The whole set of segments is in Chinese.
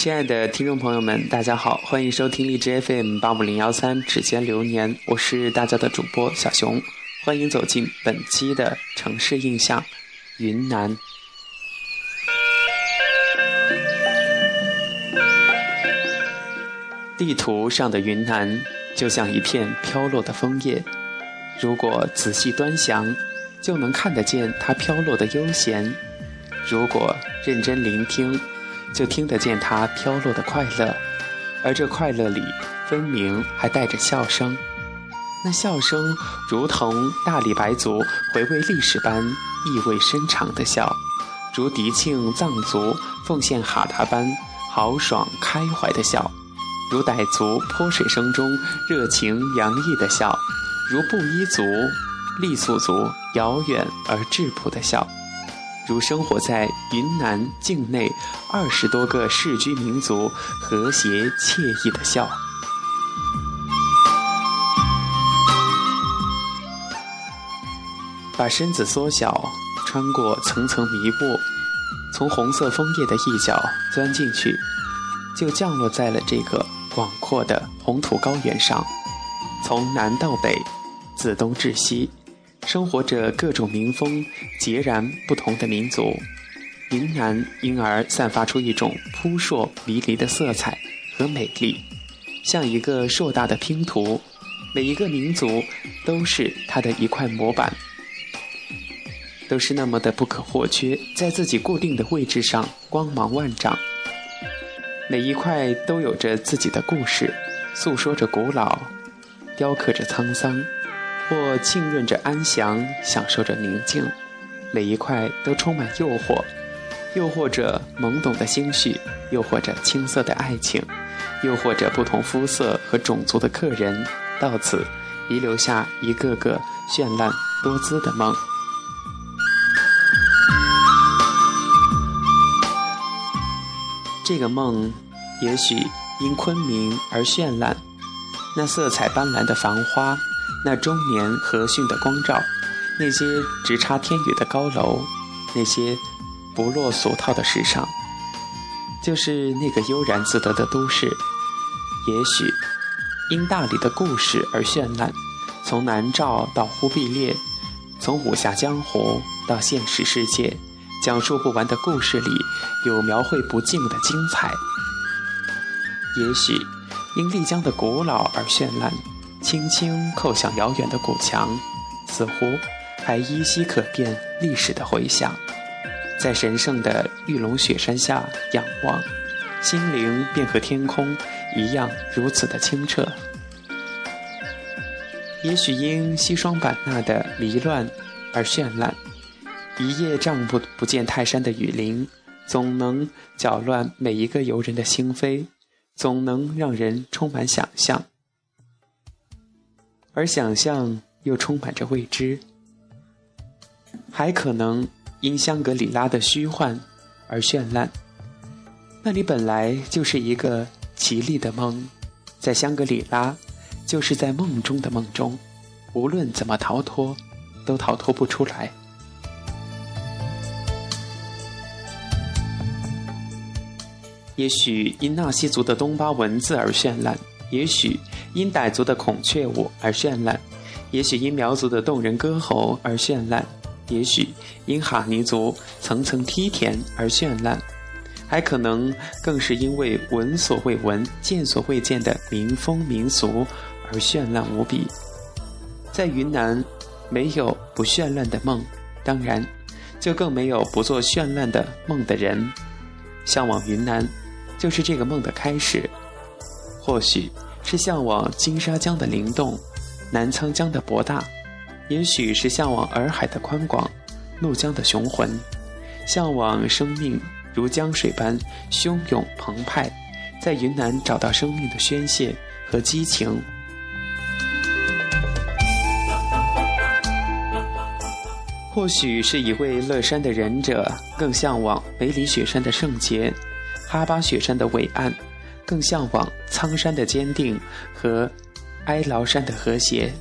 亲爱的听众朋友们，大家好，欢迎收听荔枝 FM 八五零幺三指尖流年，我是大家的主播小熊，欢迎走进本期的城市印象——云南。地图上的云南就像一片飘落的枫叶，如果仔细端详，就能看得见它飘落的悠闲；如果认真聆听，就听得见它飘落的快乐，而这快乐里分明还带着笑声。那笑声如同大理白族回味历史般意味深长的笑，如迪庆藏族奉献哈达般豪爽开怀的笑，如傣族泼水声中热情洋溢的笑，如布依族、傈僳族遥远而质朴的笑。如生活在云南境内二十多个世居民族和谐惬意的笑，把身子缩小，穿过层层迷雾，从红色枫叶的一角钻进去，就降落在了这个广阔的红土高原上。从南到北，自东至西。生活着各种民风截然不同的民族，云南因而散发出一种扑朔迷离的色彩和美丽，像一个硕大的拼图，每一个民族都是它的一块模板，都是那么的不可或缺，在自己固定的位置上光芒万丈，每一块都有着自己的故事，诉说着古老，雕刻着沧桑。或浸润着安详，享受着宁静，每一块都充满诱惑，诱惑着懵懂的心绪，诱惑着青涩的爱情，诱惑着不同肤色和种族的客人，到此遗留下一个个绚烂多姿的梦。这个梦，也许因昆明而绚烂，那色彩斑斓的繁花。那中年和煦的光照，那些直插天宇的高楼，那些不落俗套的时尚，就是那个悠然自得的都市。也许因大理的故事而绚烂，从南诏到忽必烈，从武侠江湖到现实世界，讲述不完的故事里有描绘不尽的精彩。也许因丽江的古老而绚烂。轻轻叩响遥远的古墙，似乎还依稀可辨历史的回响。在神圣的玉龙雪山下仰望，心灵便和天空一样如此的清澈。也许因西双版纳的离乱而绚烂，一叶丈不不见泰山的雨林，总能搅乱每一个游人的心扉，总能让人充满想象。而想象又充满着未知，还可能因香格里拉的虚幻而绚烂。那里本来就是一个绮丽的梦，在香格里拉，就是在梦中的梦中，无论怎么逃脱，都逃脱不出来。也许因纳西族的东巴文字而绚烂。也许因傣族的孔雀舞而绚烂，也许因苗族的动人歌喉而绚烂，也许因哈尼族层层梯田而绚烂，还可能更是因为闻所未闻、见所未见的民风民俗而绚烂无比。在云南，没有不绚烂的梦，当然，就更没有不做绚烂的梦的人。向往云南，就是这个梦的开始。或许是向往金沙江的灵动，南沧江的博大；也许是向往洱海的宽广，怒江的雄浑；向往生命如江水般汹涌澎湃，在云南找到生命的宣泄和激情。或许是一位乐山的忍者，更向往梅里雪山的圣洁，哈巴雪山的伟岸。更向往苍山的坚定和哀牢山的和谐，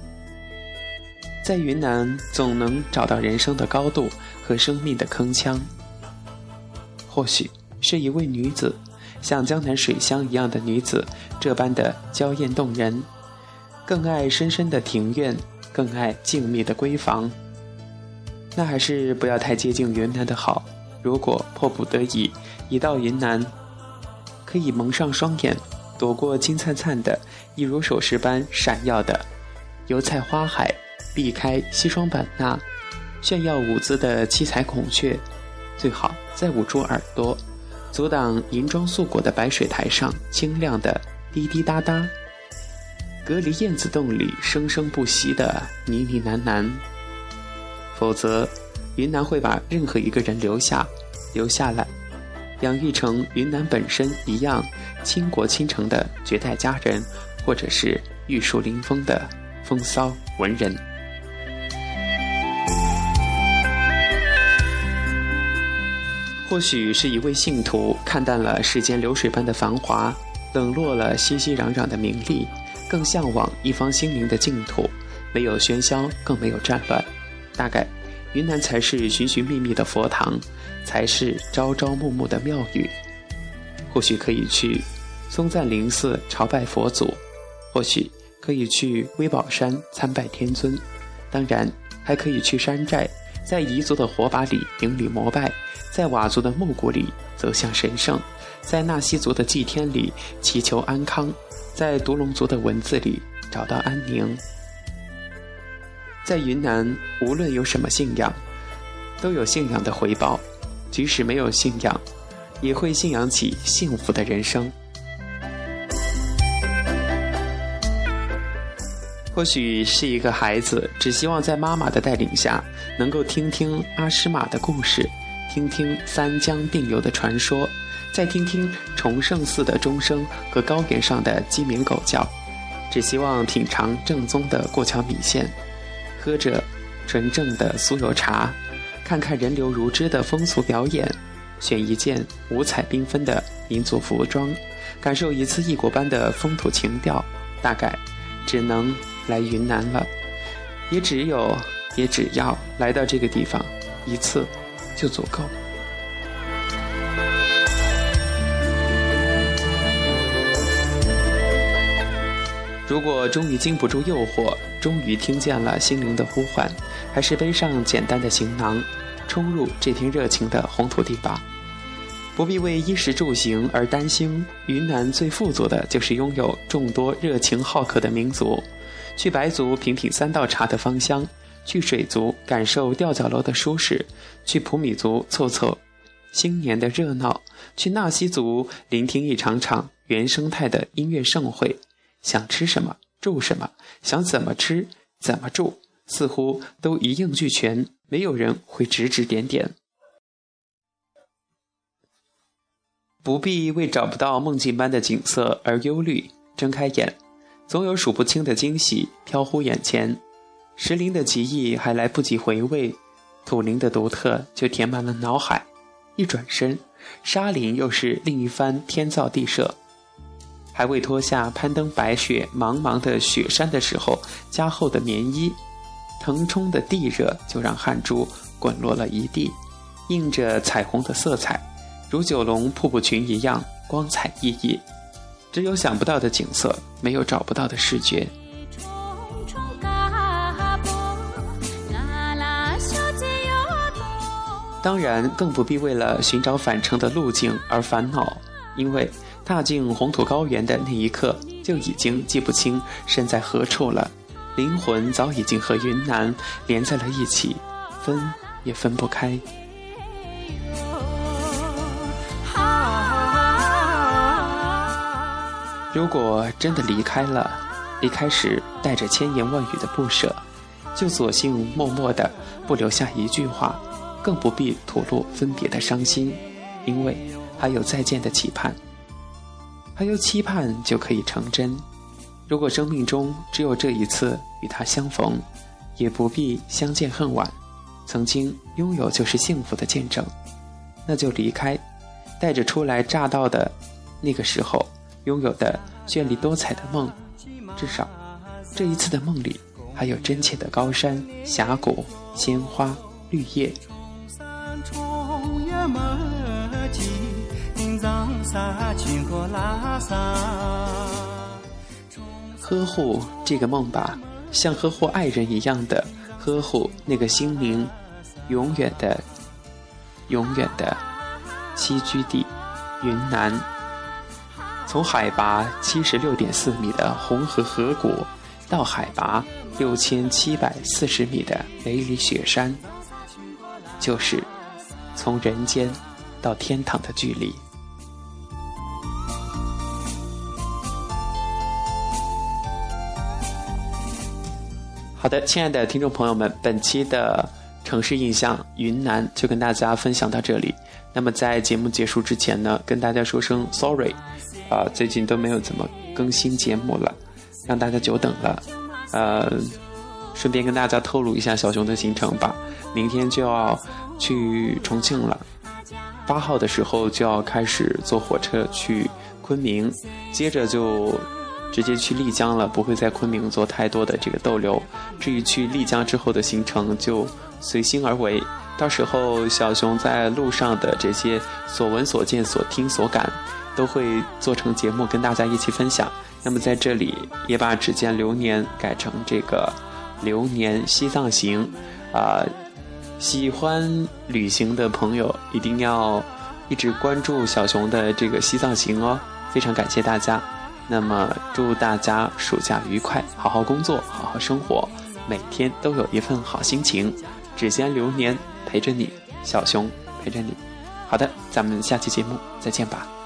在云南总能找到人生的高度和生命的铿锵。或许是一位女子，像江南水乡一样的女子这般的娇艳动人，更爱深深的庭院，更爱静谧的闺房。那还是不要太接近云南的好。如果迫不得已已到云南，可以蒙上双眼，躲过金灿灿的、一如首饰般闪耀的油菜花海，避开西双版纳炫耀舞姿的七彩孔雀，最好再捂住耳朵。阻挡银装素裹的白水台上清亮的滴滴答答，隔离燕子洞里生生不息的呢呢喃喃。否则，云南会把任何一个人留下，留下来，养育成云南本身一样倾国倾城的绝代佳人，或者是玉树临风的风骚文人。或许是一位信徒看淡了世间流水般的繁华，冷落了熙熙攘攘的名利，更向往一方心灵的净土，没有喧嚣，更没有战乱。大概，云南才是寻寻觅觅的佛堂，才是朝朝暮暮的庙宇。或许可以去松赞林寺朝拜佛祖，或许可以去威宝山参拜天尊，当然还可以去山寨。在彝族的火把里顶礼膜拜，在佤族的木鼓里走向神圣，在纳西族的祭天里祈求安康，在独龙族的文字里找到安宁。在云南，无论有什么信仰，都有信仰的回报；即使没有信仰，也会信仰起幸福的人生。或许是一个孩子，只希望在妈妈的带领下，能够听听阿诗玛的故事，听听三江并流的传说，再听听崇圣寺的钟声和高原上的鸡鸣狗叫，只希望品尝正宗的过桥米线，喝着纯正的酥油茶，看看人流如织的风俗表演，选一件五彩缤纷的民族服装，感受一次异国般的风土情调，大概只能。来云南了，也只有，也只要来到这个地方一次，就足够。如果终于经不住诱惑，终于听见了心灵的呼唤，还是背上简单的行囊，冲入这片热情的红土地吧。不必为衣食住行而担心，云南最富足的就是拥有众多热情好客的民族。去白族品品三道茶的芳香，去水族感受吊脚楼的舒适，去普米族凑凑新年的热闹，去纳西族聆听一场场原生态的音乐盛会。想吃什么住什么，想怎么吃怎么住，似乎都一应俱全，没有人会指指点点。不必为找不到梦境般的景色而忧虑，睁开眼。总有数不清的惊喜飘忽眼前，石林的奇异还来不及回味，土林的独特就填满了脑海。一转身，沙林又是另一番天造地设。还未脱下攀登白雪茫茫的雪山的时候加厚的棉衣，腾冲的地热就让汗珠滚落了一地，映着彩虹的色彩，如九龙瀑布群一样光彩熠熠。只有想不到的景色，没有找不到的视觉。当然，更不必为了寻找返程的路径而烦恼，因为踏进红土高原的那一刻，就已经记不清身在何处了。灵魂早已经和云南连在了一起，分也分不开。如果真的离开了，离开时带着千言万语的不舍，就索性默默的不留下一句话，更不必吐露分别的伤心，因为还有再见的期盼，他又期盼就可以成真。如果生命中只有这一次与他相逢，也不必相见恨晚，曾经拥有就是幸福的见证，那就离开，带着初来乍到的那个时候。拥有的绚丽多彩的梦，至少这一次的梦里还有真切的高山峡谷、鲜花绿叶。呵护这个梦吧，像呵护爱人一样的呵护那个心灵，永远的、永远的栖居地——云南。从海拔七十六点四米的红河河谷，到海拔六千七百四十米的梅里雪山，就是从人间到天堂的距离。好的，亲爱的听众朋友们，本期的城市印象云南就跟大家分享到这里。那么在节目结束之前呢，跟大家说声 sorry，啊，最近都没有怎么更新节目了，让大家久等了。呃，顺便跟大家透露一下小熊的行程吧，明天就要去重庆了，八号的时候就要开始坐火车去昆明，接着就。直接去丽江了，不会在昆明做太多的这个逗留。至于去丽江之后的行程，就随心而为。到时候小熊在路上的这些所闻所见、所听所感，都会做成节目跟大家一起分享。那么在这里也把“只见流年”改成这个“流年西藏行”。啊，喜欢旅行的朋友一定要一直关注小熊的这个西藏行哦。非常感谢大家。那么，祝大家暑假愉快，好好工作，好好生活，每天都有一份好心情。指尖流年陪着你，小熊陪着你。好的，咱们下期节目再见吧。